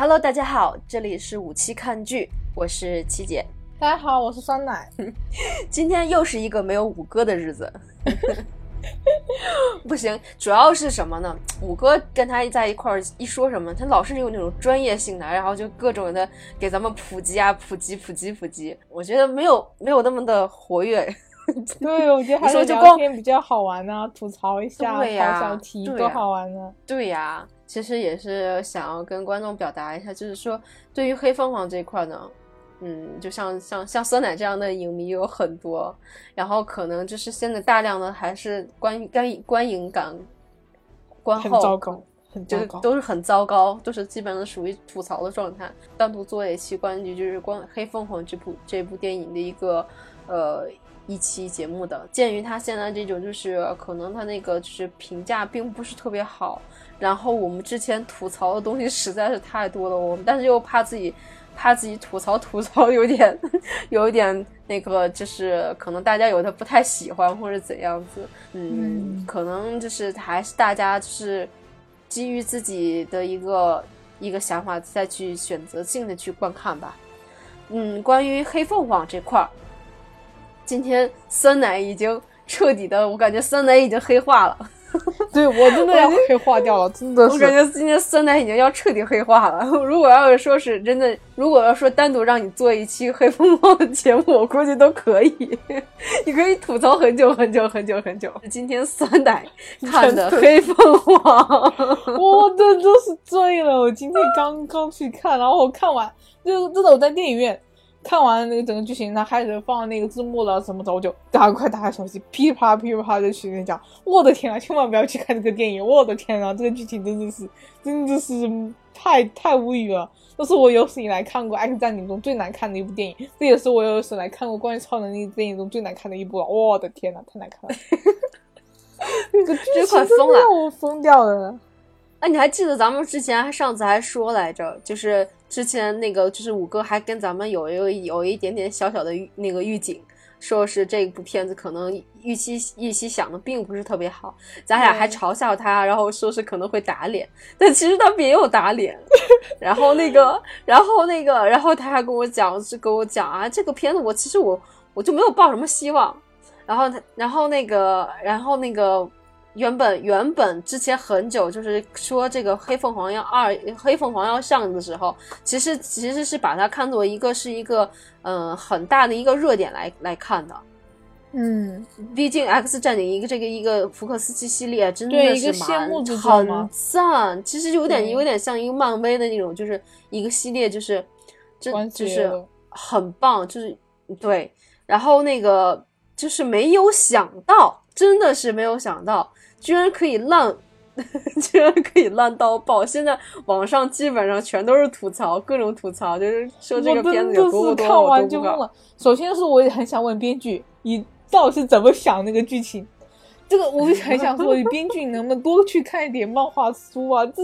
Hello，大家好，这里是五七看剧，我是七姐。大家好，我是酸奶。今天又是一个没有五哥的日子。不行，主要是什么呢？五哥跟他在一块儿一说什么，他老是有那种专业性的，然后就各种的给咱们普及啊，普及普及普及。我觉得没有没有那么的活跃。对，我觉得还是聊天比较好玩呢，吐槽一下，对呀，小题多好玩呢。对呀，其实也是想要跟观众表达一下，就是说对于黑凤凰这块呢。嗯，就像像像酸奶这样的影迷有很多，然后可能就是现在大量的还是观观观影感，观后很糟糕，很糟糕，都是很糟糕，都是基本上属于吐槽的状态。单独做一期关于就是关黑凤凰这部这部电影的一个呃一期节目的。鉴于他现在这种就是可能他那个就是评价并不是特别好，然后我们之前吐槽的东西实在是太多了，我们但是又怕自己。怕自己吐槽吐槽有点，有一点那个，就是可能大家有的不太喜欢或者怎样子，嗯，可能就是还是大家就是基于自己的一个一个想法再去选择性的去观看吧。嗯，关于黑凤凰这块儿，今天酸奶已经彻底的，我感觉酸奶已经黑化了。对我真的要黑化掉了，真的是。我感觉今天酸奶已经要彻底黑化了。如果要是说是真的，如果要说单独让你做一期黑凤凰的节目，我估计都可以。你可以吐槽很久很久很久很久。今天酸奶看的黑凤凰，我真的是醉了。我今天刚刚去看，然后我看完，就真的我在电影院。看完那个整个剧情，他开始放那个字幕了，什么着就赶快打开手机，噼里啪啦噼里啪啦在群里讲，我的天啊，千万不要去看这个电影，我的天啊，这个剧情真的是真的是太太无语了，这是我有史以来看过《X 战警》中最难看的一部电影，这也是我有史以来看过关于超能力电影中最难看的一部了，我的天呐，太难看了，这个剧情真的让我疯掉了。哎，你还记得咱们之前还上次还说来着，就是之前那个就是五哥还跟咱们有有有一点点小小的那个预警，说是这部片子可能预期预期想的并不是特别好，咱俩还嘲笑他，然后说是可能会打脸，但其实他没有打脸。然后那个，然后那个，然后他还跟我讲，是跟我讲啊，这个片子我其实我我就没有抱什么希望。然后他，然后那个，然后那个。原本原本之前很久就是说这个黑凤凰要二黑凤凰要上的时候，其实其实是把它看作一个是一个嗯很大的一个热点来来看的，嗯，毕竟 X 战警一个这个一个福克斯七系列真的是蛮很赞，其实有点有点像一个漫威的那种，就是一个系列，就是这就是很棒，就是对，然后那个就是没有想到，真的是没有想到。居然可以烂，居然可以烂到爆！现在网上基本上全都是吐槽，各种吐槽，就是说这个片子有多多看完就忘了。首先是我也很想问编剧，你到底是怎么想那个剧情？这个我很想说，编剧能不能多去看一点漫画书啊？这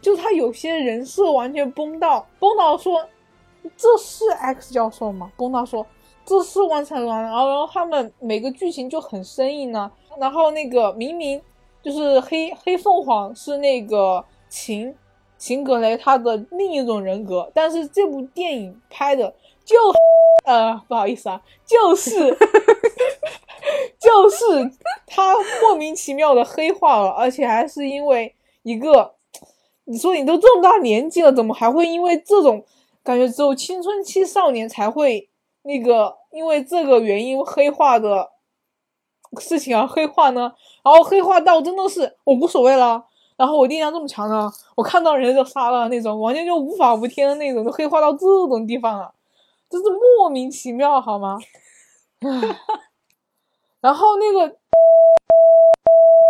就他有些人设完全崩到崩到说这是 X 教授吗？崩到说这是完成了，然后然后他们每个剧情就很生硬呢。然后那个明明。就是黑黑凤凰是那个秦秦格雷他的另一种人格，但是这部电影拍的就 呃不好意思啊，就是 就是他莫名其妙的黑化了，而且还是因为一个你说你都这么大年纪了，怎么还会因为这种感觉只有青春期少年才会那个因为这个原因黑化的？事情而黑化呢，然后黑化到真的是我无所谓了，然后我力量这么强呢，我看到人就杀了那种，完全就无法无天的那种，都黑化到这种地方了，真是莫名其妙好吗？然后那个，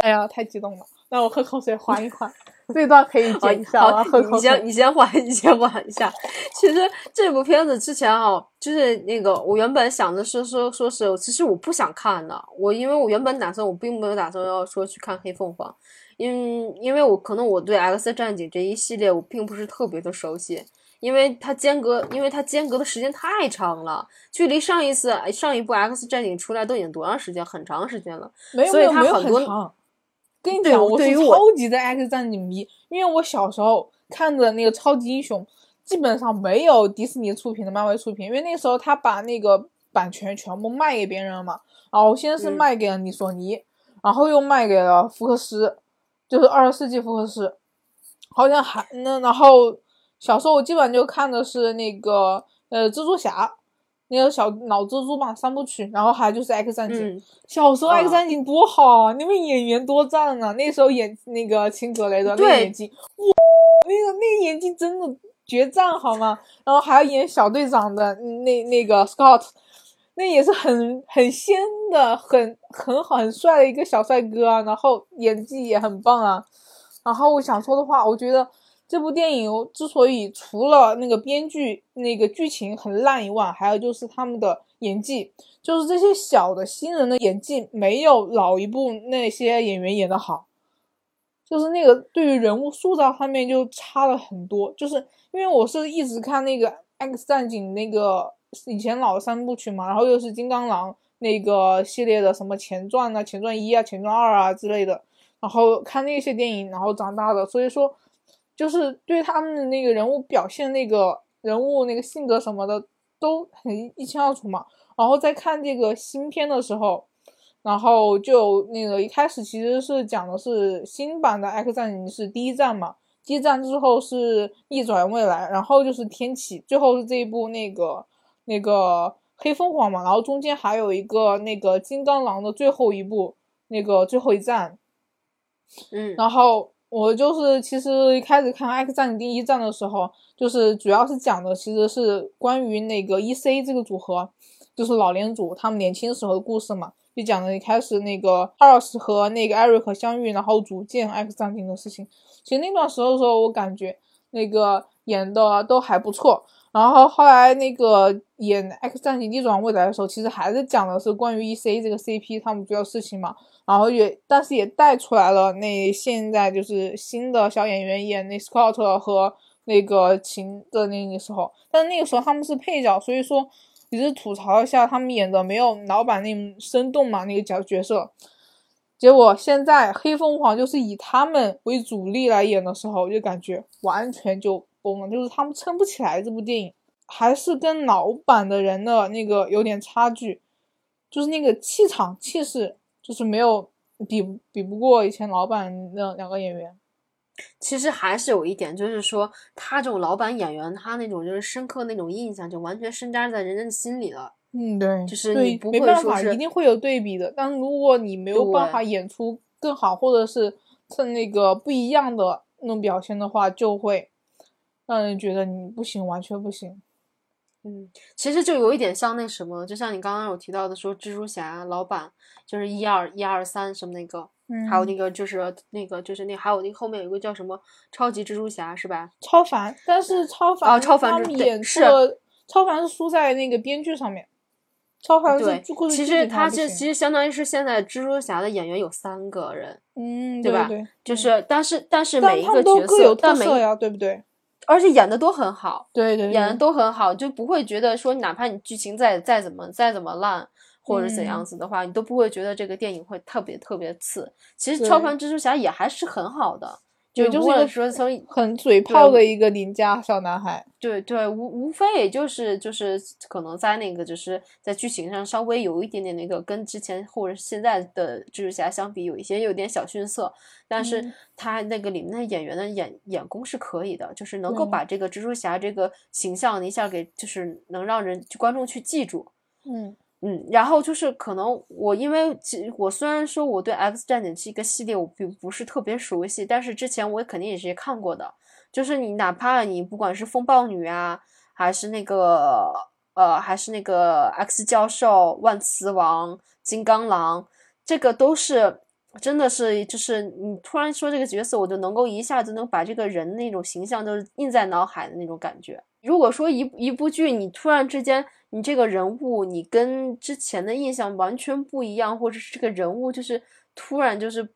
哎呀，太激动了，那我喝口水缓一缓。这段可以剪一下好，你先你先缓，你先缓一下。其实这部片子之前哈，就是那个我原本想的是说说是，其实我不想看的。我因为我原本打算，我并没有打算要说去看黑凤凰，因因为我可能我对 X 战警这一系列我并不是特别的熟悉，因为它间隔，因为它间隔的时间太长了，距离上一次上一部 X 战警出来都已经多长时间？很长时间了，没有所以它很多。跟你讲，我是超级的 X 战警迷，因为我小时候看的那个超级英雄，基本上没有迪士尼出品的漫威出品，因为那时候他把那个版权全部卖给别人了嘛。然后先是嗯卖给了你索尼，然后又卖给了福克斯，就是二十世纪福克斯，好像还那然后小时候我基本上就看的是那个呃蜘蛛侠，那个小老蜘蛛嘛三部曲，然后还就是 X 战警。嗯，小时候啊 X 战警多好啊，那边演员多赞啊！那时候演那个辛格雷的那个对演技，哇，那个那个眼睛真的决战好吗？然后还要演小队长的那那个 Scott，那也是很很仙的，很很好很帅的一个小帅哥啊，然后演技也很棒啊。然后我想说的话，我觉得这部电影之所以除了那个编剧那个剧情很烂以外，还有就是他们的演技，就是这些小的新人的演技没有老一部那些演员演的好，就是那个对于人物塑造方面就差了很多。就是因为我是一直看那个 X 战警那个以前老三部曲嘛，然后又是金刚狼那个系列的什么前传啊、前传一啊、前传二啊之类的，然后看那些电影，然后长大的，所以说就是对他们的那个人物表现、那个人物那个性格什么的都很一清二楚嘛。然后在看这个新片的时候，然后就那个一开始其实是讲的是新版的 X 战警是第一站嘛，第一站之后是逆转未来，然后就是天启，最后是这一部那个那个黑凤凰嘛，然后中间还有一个那个金刚狼的最后一部那个最后一战，嗯，然后我就是其实一开始看《X 战警》第一战的时候，就是主要是讲的其实是关于那个 E.C 这个组合，就是老连组他们年轻时候的故事嘛，就讲的一开始那个 Charles 和那个 Eric 相遇，然后组建 X 战警的事情。其实那段时候的时候，我感觉那个演的都还不错。然后后来那个演《X 战警：逆转未来》的时候，其实还是讲的是关于 E.C 这个 CP 他们主要事情嘛。然后也，但是也带出来了那现在就是新的小演员演那 Scott 和那个琴的那个时候，但那个时候他们是配角，所以说只是吐槽一下他们演的没有老版那么生动嘛那个角角色。结果现在黑凤凰就是以他们为主力来演的时候，就感觉完全就崩了，就是他们撑不起来这部电影，还是跟老版的人的那个有点差距，就是那个气场气势。就是没有比比不过以前老版那两个演员。其实还是有一点，就是说他这种老板演员，他那种就是深刻那种印象，就完全深扎在人的心里了。嗯，对，就是对你不会没办法，说是一定会有对比的。但如果你没有办法演出更好，或者是趁那个不一样的那种表现的话，就会让人觉得你不行，完全不行。嗯，其实就有一点像那什么，就像你刚刚有提到的说，蜘蛛侠老板就是一二一二三什么那个，嗯，还有那个就是那个就是那还有那个后面有一个叫什么超级蜘蛛侠是吧？超凡，但是超凡哦超凡是他们演是超凡是输在那个编剧上面。超凡是其实他这其实相当于是现在蜘蛛侠的演员有三个人，嗯，对吧对，就是但是但是每一个角们都各有色，但每特色呀，对不对？而且演的都很好。对对，演的都很好，就不会觉得说，哪怕你剧情再再怎么再怎么烂，或者怎样嗯子的话，你都不会觉得这个电影会特别特别次。其实超凡蜘蛛侠也还是很好的，对，就就是说从很嘴炮的一个邻家小男孩。对对无无非也就是就是可能在那个就是在剧情上稍微有一点点那个跟之前或者现在的蜘蛛侠相比有一些有点小逊色，但是嗯他那个里面的演员的演演功是可以的，就是能够把这个蜘蛛侠这个形象一下给就是能让人观众去记住。嗯嗯，然后就是可能我因为我虽然说我对 X 战警这个系列我并不是特别熟悉，但是之前我肯定也是看过的。就是你哪怕你不管是风暴女啊，还是那个呃，还是那个 X 教授、万磁王、金刚狼，这个都是真的是就是你突然说这个角色，我就能够一下子能把这个人那种形象都印在脑海的那种感觉。如果说一一部剧你突然之间你这个人物你跟之前的印象完全不一样，或者是这个人物就是突然就是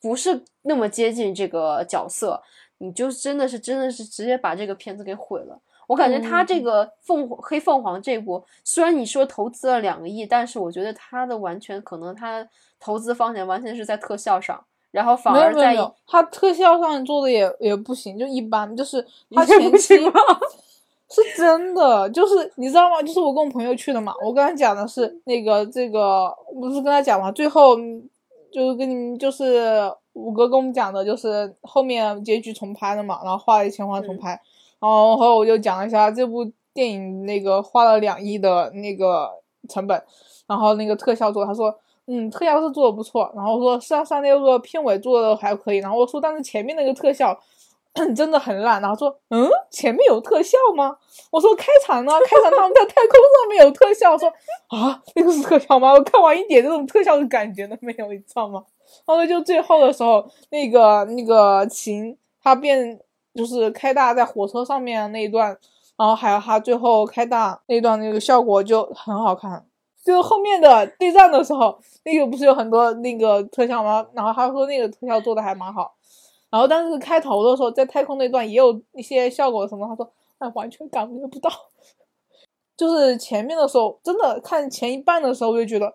不是那么接近这个角色，你就真的是真的是直接把这个片子给毁了。我感觉他这嗯个凤凰黑凤凰这部，虽然你说投资了两个亿，但是我觉得他的完全可能他投资方向完全是在特效上，然后反而在他特效上做的也也不行，就一般，就是他也前期是真的，就是你知道吗？就是我跟我朋友去的嘛，我刚才讲的是那个这个，不是跟他讲嘛，最后就是跟你们就是五哥跟我们讲的，就是后面结局重拍的嘛，然后花了一千万重拍，然后后我就讲了一下这部电影那个花了两亿的那个成本，然后那个特效做，他说嗯特效是做的不错，然后我说上上那个片尾做的还可以，然后我说但是前面那个特效。真的很烂，然后说，嗯，前面有特效吗？我说开场呢，开场他们在太空上面有特效，说啊，那个是特效吗？我看完一点这种特效的感觉都没有，你知道吗？然后就最后的时候，那个那个琴他变就是开大在火车上面那一段，然后还有他最后开大那段那个效果就很好看，就是后面的对战的时候，那个不是有很多那个特效吗？然后他说那个特效做的还蛮好。然后，但是开头的时候，在太空那段也有一些效果什么，他说，哎，完全感觉不到。就是前面的时候，真的看前一半的时候，我就觉得，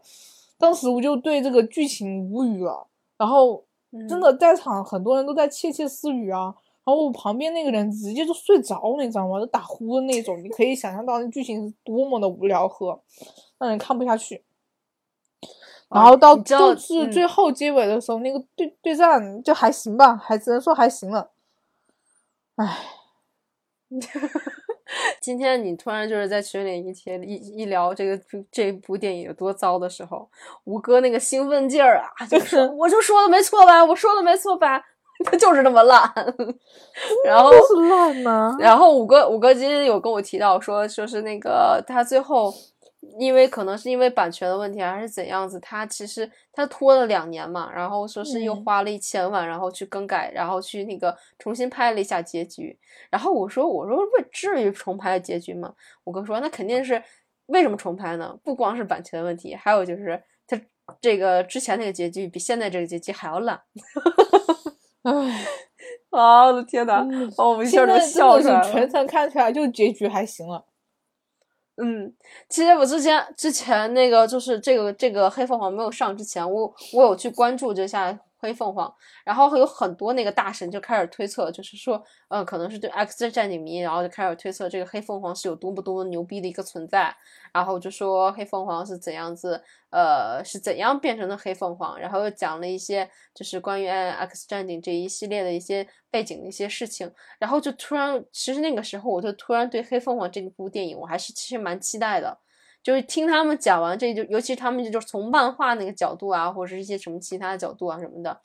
当时我就对这个剧情无语了。然后，真的在场很多人都在窃窃私语啊。然后我旁边那个人直接就睡着了，你知道吗？就打呼的那种。你可以想象到那剧情是多么的无聊和让人看不下去。然后到就是最后结尾的时候，那个对对战就还行吧，还只能说还行了。唉，今天你突然就是在群里一提一一聊这个这部电影有多糟的时候，吴哥那个兴奋劲儿啊，就是 我就说的没错吧，我说的没错吧，他就是那么烂。然后是烂吗？然后五哥五哥今天有跟我提到说，说是那个他最后。因为可能是因为版权的问题还是怎样子，他其实他拖了两年嘛，然后说是又花了一千万，然后去更改，然后去那个重新拍了一下结局。然后我说我说为至于重拍结局吗？我哥说那肯定是为什么重拍呢？不光是版权的问题，还有就是他这个之前那个结局比现在这个结局还要烂。唉，啊我的天呐，哦，我一下就笑出来了。全程看起来就结局还行了。嗯，其实我之前之前那个就是这个这个黑凤凰没有上之前，我我有去关注这下。黑凤凰，然后有很多那个大神就开始推测，就是说，呃，可能是对 X 战警迷，然后就开始推测这个黑凤凰是有多么多么牛逼的一个存在，然后就说黑凤凰是怎样子，呃，是怎样变成的黑凤凰，然后又讲了一些就是关于 X 战警这一系列的一些背景的一些事情，然后就突然，其实那个时候我就突然对黑凤凰这部电影我还是其实蛮期待的。就是听他们讲完这就，尤其他们就是从漫画那个角度啊，或者是一些什么其他的角度啊什么的，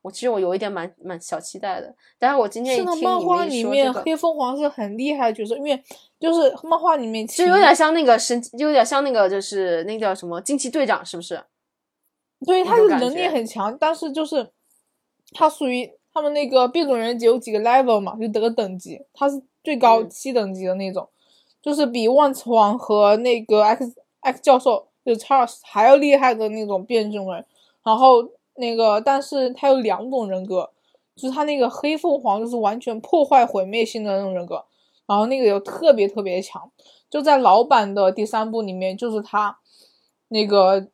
我其实我有一点蛮蛮小期待的。但是我今天一听漫画里面黑凤凰是很厉害的角色，因为就是漫画里面其实有点像那个神，就有点像那个就是那叫什么惊奇队长，是不是？对，他的能力很强，但是就是他属于他们那个变种人有几个 level 嘛，就得个等级，他是最高七等级的那种。就是比万磁王和那个 X X 教授，就 Charles 还要厉害的那种变种人，然后那个，但是他有两种人格，就是他那个黑凤凰就是完全破坏毁灭性的那种人格，然后那个又特别特别强，就在老版的第三部里面，就是他那个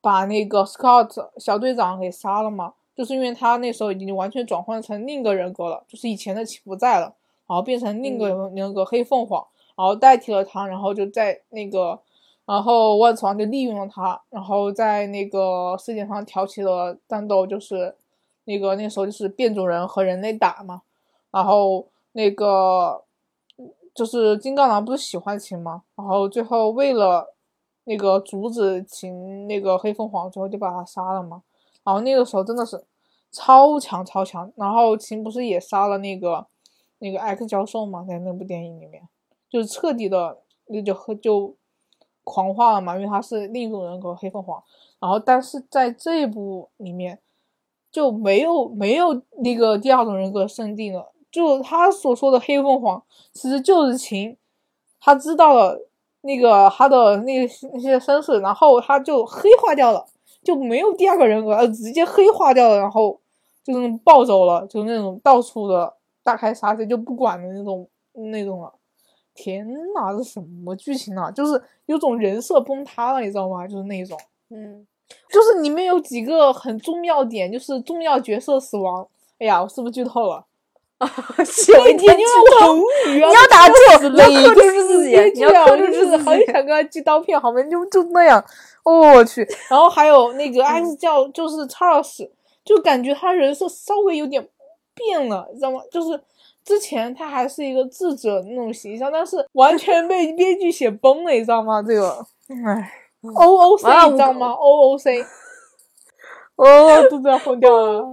把那个 Scott 小队长给杀了嘛，就是因为他那时候已经完全转换成另一个人格了，就是以前的不在了，然后变成另一个人格黑凤凰。然后代替了他，然后就在那个，然后万磁王就利用了他，然后在那个世界上挑起了战斗，就是那个那时候就是变种人和人类打嘛，然后那个就是金刚狼不是喜欢秦吗？然后最后为了那个阻止秦那个黑凤凰，最后就把他杀了嘛。然后那个时候真的是超强超强，然后秦不是也杀了那个那个 X 教授嘛，在那部电影里面。就是彻底的，那就就狂化了嘛，因为他是另一种人格黑凤凰。然后，但是在这一部里面就没有没有那个第二种人格设定了。就他所说的黑凤凰，其实就是秦，他知道了那个他的那那些身世，然后他就黑化掉了，就没有第二个人格，呃，直接黑化掉了，然后就是暴走了，就那种到处的大开杀戒，就不管的那种那种了。天哪，这什么剧情啊？就是有种人设崩塌了，你知道吗？就是那种，嗯，就是里面有几个很重要点，就是重要角色死亡。哎呀，我是不是剧透了？有一天我很无语啊！你要打住，哪你要克制自己，你要克制就是自己。很想跟他寄刀片，好吗？就就那样，哦我去。然后还有那个 X 教，就是 Charles，，就感觉他人设稍微有点变了，你知道吗？就是之前他还是一个智者那种形象，但是完全被编剧写崩了，你知道吗？这个，唉，O O C 啊你知道吗？O O C，哦，肚子要疯掉了。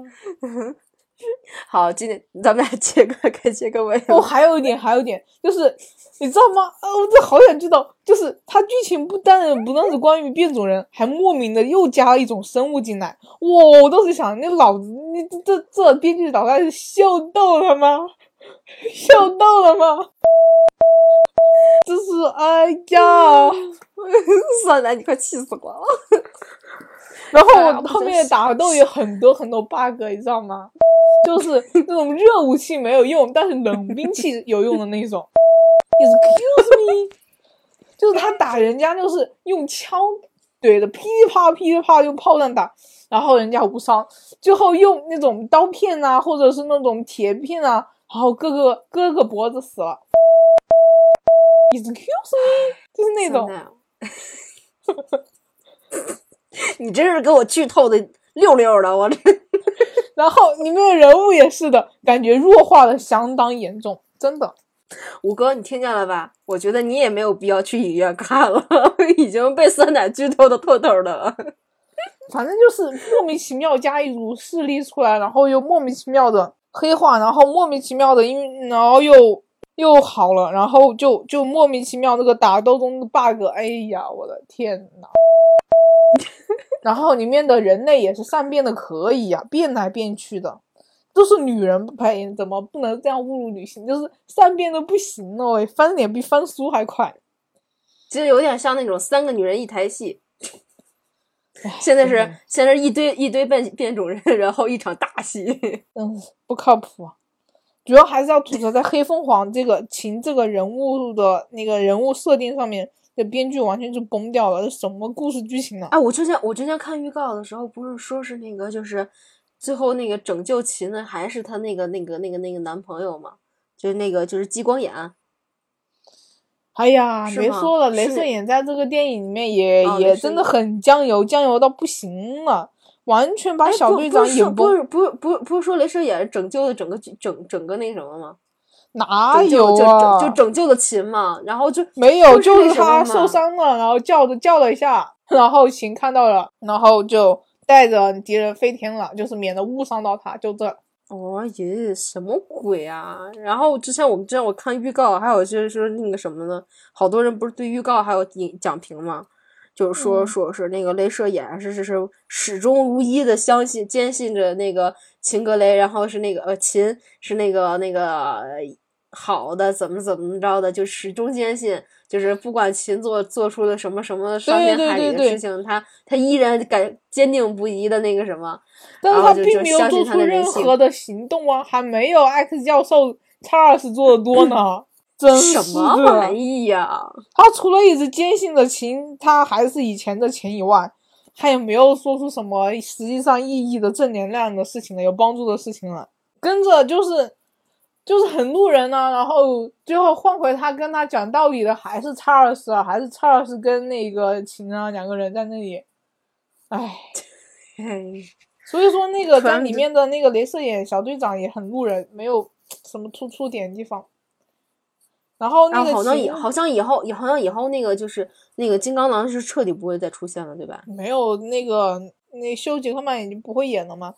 好，今天咱们俩结个该结个尾哦，还有一点，还有一点，就是你知道吗？啊，我这好想知道，就是它剧情不但不但是关于变种人，还莫名的又加了一种生物进来。哇，我当时想，那老子，你这这这编剧脑袋是笑逗了吗？笑到了吗？这是哎呀！算了，你快气死我了。然后我后面的打斗有很多很多 bug，你知道吗？就是那种热武器没有用，但是冷兵器有用的那种。Excuse me，就是他打人家就是用枪怼的噼里啪啦噼里啪啦用炮弹打，然后人家无伤，最后用那种刀片啊，或者是那种铁片啊，然后哥哥哥哥脖子死了。Excuse me，就是那种。你真是给我剧透的溜溜的，我这。然后里面的人物也是的，感觉弱化的相当严重，真的。五哥，你听见了吧？我觉得你也没有必要去影院看了，已经被酸奶剧透的透透的了。反正就是莫名其妙加一组势力出来，然后又莫名其妙的黑化，然后莫名其妙的因为然后又又好了，然后就就莫名其妙那个打斗中的 bug，哎呀，我的天呐！然后里面的人类也是善变的可以呀、变来变去的，都是女人配，怎么不能这样侮辱女性？就是善变的不行了，翻脸比翻书还快。其实有点像那种三个女人一台戏。唉现在是现在是一堆一堆变变种人，然后一场大戏。嗯，不靠谱啊。主要还是要吐槽在黑凤凰这个秦这个人物的那个人物设定上面，这编剧完全就崩掉了，这什么故事剧情呢？哎，我之前我之前看预告的时候，不是说是那个就是最后那个拯救秦的还是她那个那个那个那个男朋友嘛？就是那个就是激光眼。哎呀，别说了，是镭射眼在这个电影里面也、哦也真的很酱油，酱油到不行了，完全把小队长不是说演崩。不是不是不是不是说镭射眼拯救了整个整整个那什么吗？哪有啊？就就就拯救了秦嘛，然后就没有，就是他受伤了，然后叫着叫了一下，然后秦看到了，然后就带着敌人飞天了，就是免得误伤到他，就这。哦耶，什么鬼啊！然后之前我们之前我看预告，还有就是说那个什么呢？好多人不是对预告还有影讲评吗？就是说嗯说是那个镭射眼是是是始终如一的相信坚信着那个秦格雷，然后是那个呃秦是那个那个呃好的怎么怎么着的，就始终坚信，就是不管秦做做出了什么什么伤天害理的事情，他他依然敢坚定不移的那个什么。但是他并没有做出任何的行动啊，还没有 X 教授查尔斯做的多呢。真什是么玩意呀？他除了一直坚信着秦，他还是以前的秦以外，他也没有说出什么实际上意义的正能量的事情了，有帮助的事情了。跟着就是就是很路人呢、然后最后换回他跟他讲道理的还是查尔斯啊，还是查尔斯跟那个秦啊两个人在那里，唉。所以说，那个在里面的那个镭射眼小队长也很路人，没有什么突出点地方。然后那个好像以好像以后，好像以后那个就是那个金刚狼是彻底不会再出现了，对吧？没有那个那休·杰克曼已经不会演了嘛，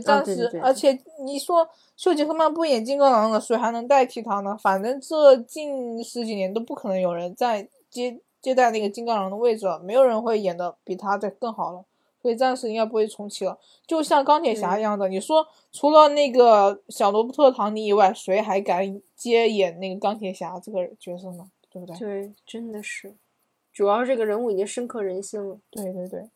所以啊暂时，对对对而且你说休·杰克曼不演金刚狼了，谁还能代替他呢？反正这近十几年都不可能有人再接接待那个金刚狼的位置了，没有人会演的比他再更好了。所以暂时应该不会重启了，就像钢铁侠一样的。你说除了那个小罗伯特·唐尼以外，谁还敢接演那个钢铁侠这个角色呢？对不对？对，真的是，主要是这个人物已经深刻人心了。对对对，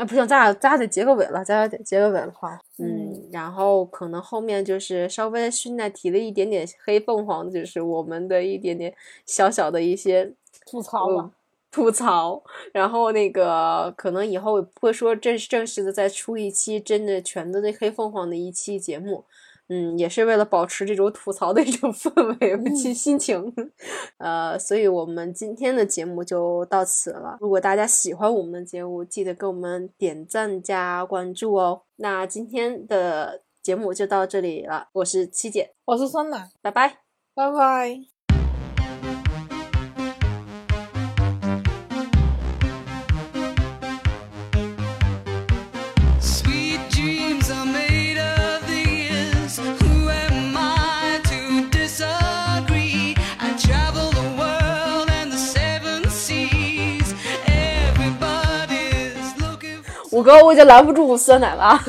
啊，不行，咱俩咱俩得结个尾了，咱俩得结个尾了。好，嗯，然后可能后面就是稍微现在提了一点点黑凤凰的，就是我们的一点点小小的一些吐槽吧嗯。吐槽，然后那个可能以后会说正正式的再出一期真的全都那黑凤凰的一期节目，嗯，也是为了保持这种吐槽的一种氛围心心情，呃，所以我们今天的节目就到此了。如果大家喜欢我们的节目，记得给我们点赞加关注哦。那今天的节目就到这里了，我是七姐，我是酸奶，拜拜，拜拜。五哥，我已经拦不住酸奶了，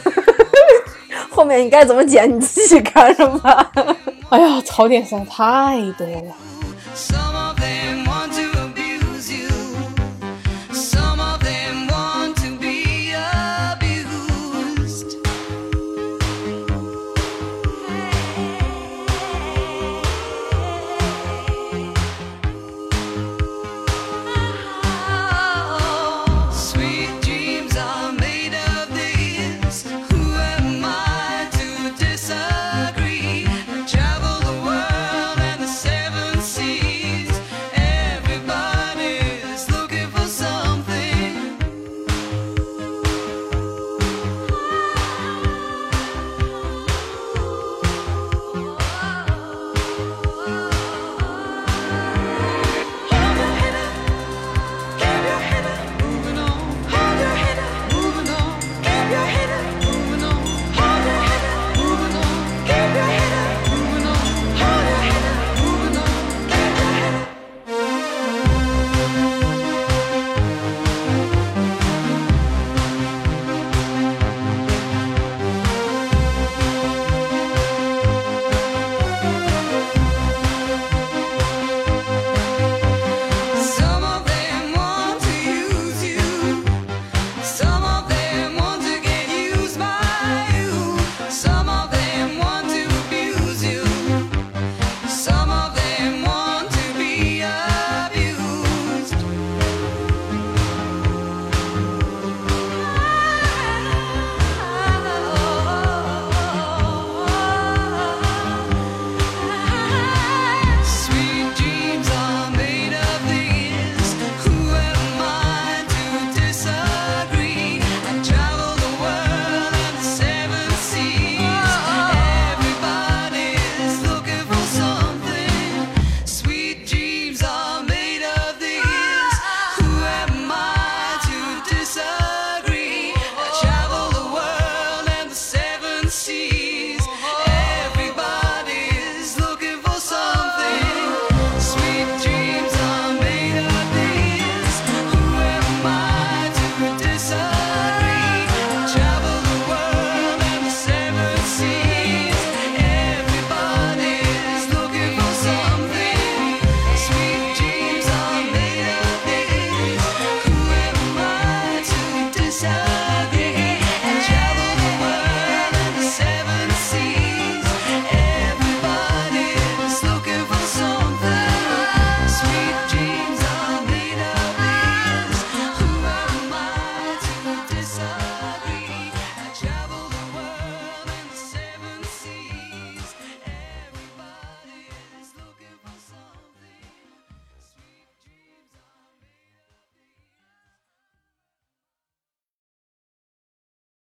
后面你该怎么剪你自己看着吧。哎呀，槽点实在太多了。